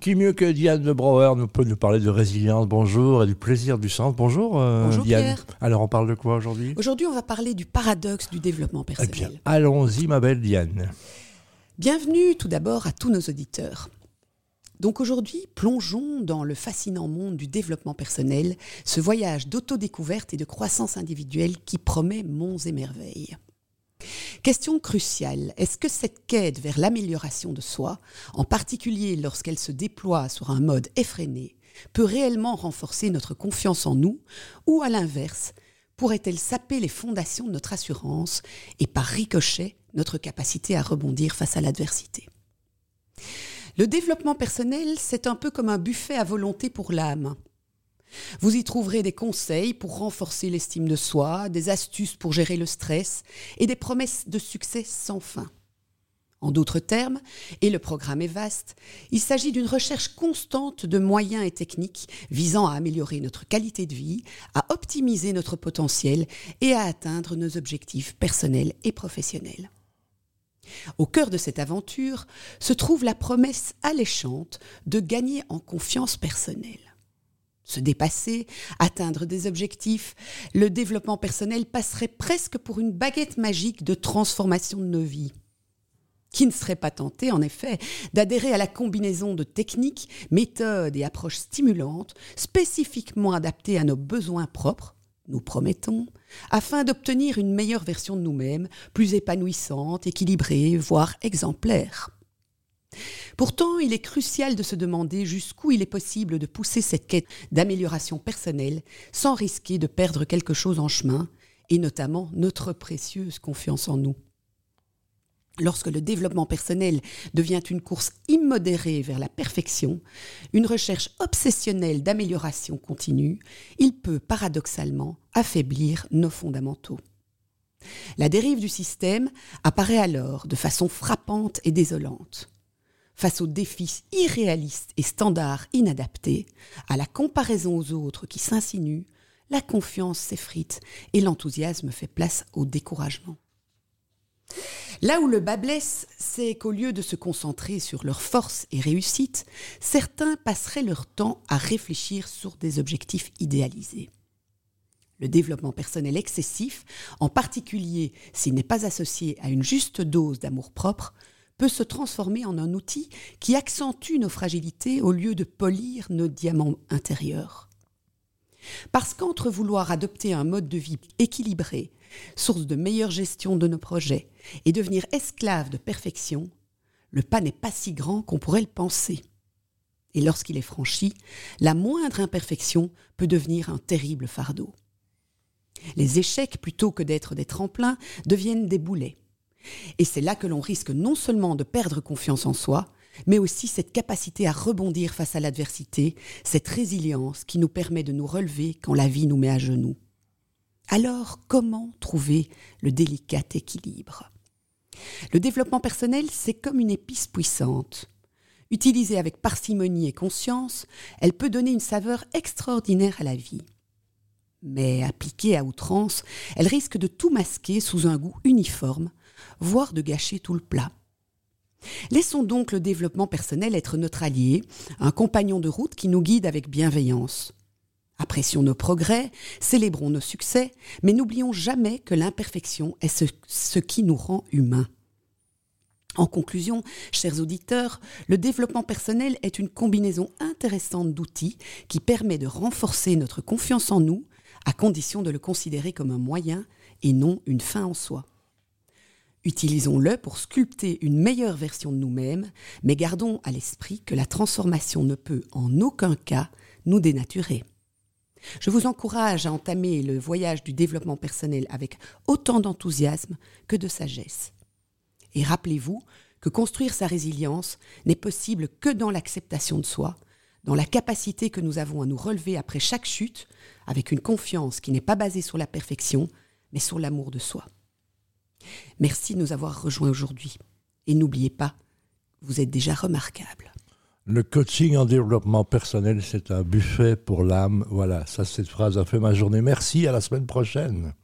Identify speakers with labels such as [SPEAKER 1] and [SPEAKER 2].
[SPEAKER 1] Qui mieux que Diane de Brouwer nous peut nous parler de résilience, bonjour, et du plaisir du sens. Bonjour,
[SPEAKER 2] euh, bonjour
[SPEAKER 1] Diane. Alors on parle de quoi aujourd'hui?
[SPEAKER 2] Aujourd'hui on va parler du paradoxe du développement eh personnel.
[SPEAKER 1] allons-y ma belle Diane.
[SPEAKER 2] Bienvenue tout d'abord à tous nos auditeurs. Donc aujourd'hui, plongeons dans le fascinant monde du développement personnel, ce voyage d'autodécouverte et de croissance individuelle qui promet monts et merveilles. Question cruciale, est-ce que cette quête vers l'amélioration de soi, en particulier lorsqu'elle se déploie sur un mode effréné, peut réellement renforcer notre confiance en nous, ou à l'inverse, pourrait-elle saper les fondations de notre assurance et par ricochet notre capacité à rebondir face à l'adversité? Le développement personnel, c'est un peu comme un buffet à volonté pour l'âme. Vous y trouverez des conseils pour renforcer l'estime de soi, des astuces pour gérer le stress et des promesses de succès sans fin. En d'autres termes, et le programme est vaste, il s'agit d'une recherche constante de moyens et techniques visant à améliorer notre qualité de vie, à optimiser notre potentiel et à atteindre nos objectifs personnels et professionnels. Au cœur de cette aventure se trouve la promesse alléchante de gagner en confiance personnelle se dépasser, atteindre des objectifs, le développement personnel passerait presque pour une baguette magique de transformation de nos vies. Qui ne serait pas tenté, en effet, d'adhérer à la combinaison de techniques, méthodes et approches stimulantes, spécifiquement adaptées à nos besoins propres, nous promettons, afin d'obtenir une meilleure version de nous-mêmes, plus épanouissante, équilibrée, voire exemplaire. Pourtant, il est crucial de se demander jusqu'où il est possible de pousser cette quête d'amélioration personnelle sans risquer de perdre quelque chose en chemin, et notamment notre précieuse confiance en nous. Lorsque le développement personnel devient une course immodérée vers la perfection, une recherche obsessionnelle d'amélioration continue, il peut paradoxalement affaiblir nos fondamentaux. La dérive du système apparaît alors de façon frappante et désolante. Face aux défis irréalistes et standards inadaptés, à la comparaison aux autres qui s'insinue, la confiance s'effrite et l'enthousiasme fait place au découragement. Là où le bas blesse, c'est qu'au lieu de se concentrer sur leurs forces et réussites, certains passeraient leur temps à réfléchir sur des objectifs idéalisés. Le développement personnel excessif, en particulier s'il n'est pas associé à une juste dose d'amour-propre, peut se transformer en un outil qui accentue nos fragilités au lieu de polir nos diamants intérieurs. Parce qu'entre vouloir adopter un mode de vie équilibré, source de meilleure gestion de nos projets, et devenir esclave de perfection, le pas n'est pas si grand qu'on pourrait le penser. Et lorsqu'il est franchi, la moindre imperfection peut devenir un terrible fardeau. Les échecs, plutôt que d'être des tremplins, deviennent des boulets. Et c'est là que l'on risque non seulement de perdre confiance en soi, mais aussi cette capacité à rebondir face à l'adversité, cette résilience qui nous permet de nous relever quand la vie nous met à genoux. Alors, comment trouver le délicat équilibre? Le développement personnel, c'est comme une épice puissante. Utilisée avec parcimonie et conscience, elle peut donner une saveur extraordinaire à la vie. Mais appliquée à outrance, elle risque de tout masquer sous un goût uniforme, voire de gâcher tout le plat. Laissons donc le développement personnel être notre allié, un compagnon de route qui nous guide avec bienveillance. Apprécions nos progrès, célébrons nos succès, mais n'oublions jamais que l'imperfection est ce, qui nous rend humains. En conclusion, chers auditeurs, le développement personnel est une combinaison intéressante d'outils qui permet de renforcer notre confiance en nous, à condition de le considérer comme un moyen et non une fin en soi. Utilisons-le pour sculpter une meilleure version de nous-mêmes, mais gardons à l'esprit que la transformation ne peut en aucun cas nous dénaturer. Je vous encourage à entamer le voyage du développement personnel avec autant d'enthousiasme que de sagesse. Et rappelez-vous que construire sa résilience n'est possible que dans l'acceptation de soi, dans la capacité que nous avons à nous relever après chaque chute, avec une confiance qui n'est pas basée sur la perfection, mais sur l'amour de soi. Merci de nous avoir rejoints aujourd'hui. Et n'oubliez pas, vous êtes déjà remarquable.
[SPEAKER 1] Le coaching en développement personnel, c'est un buffet pour l'âme. Voilà, ça, cette phrase a fait ma journée. Merci, à la semaine prochaine.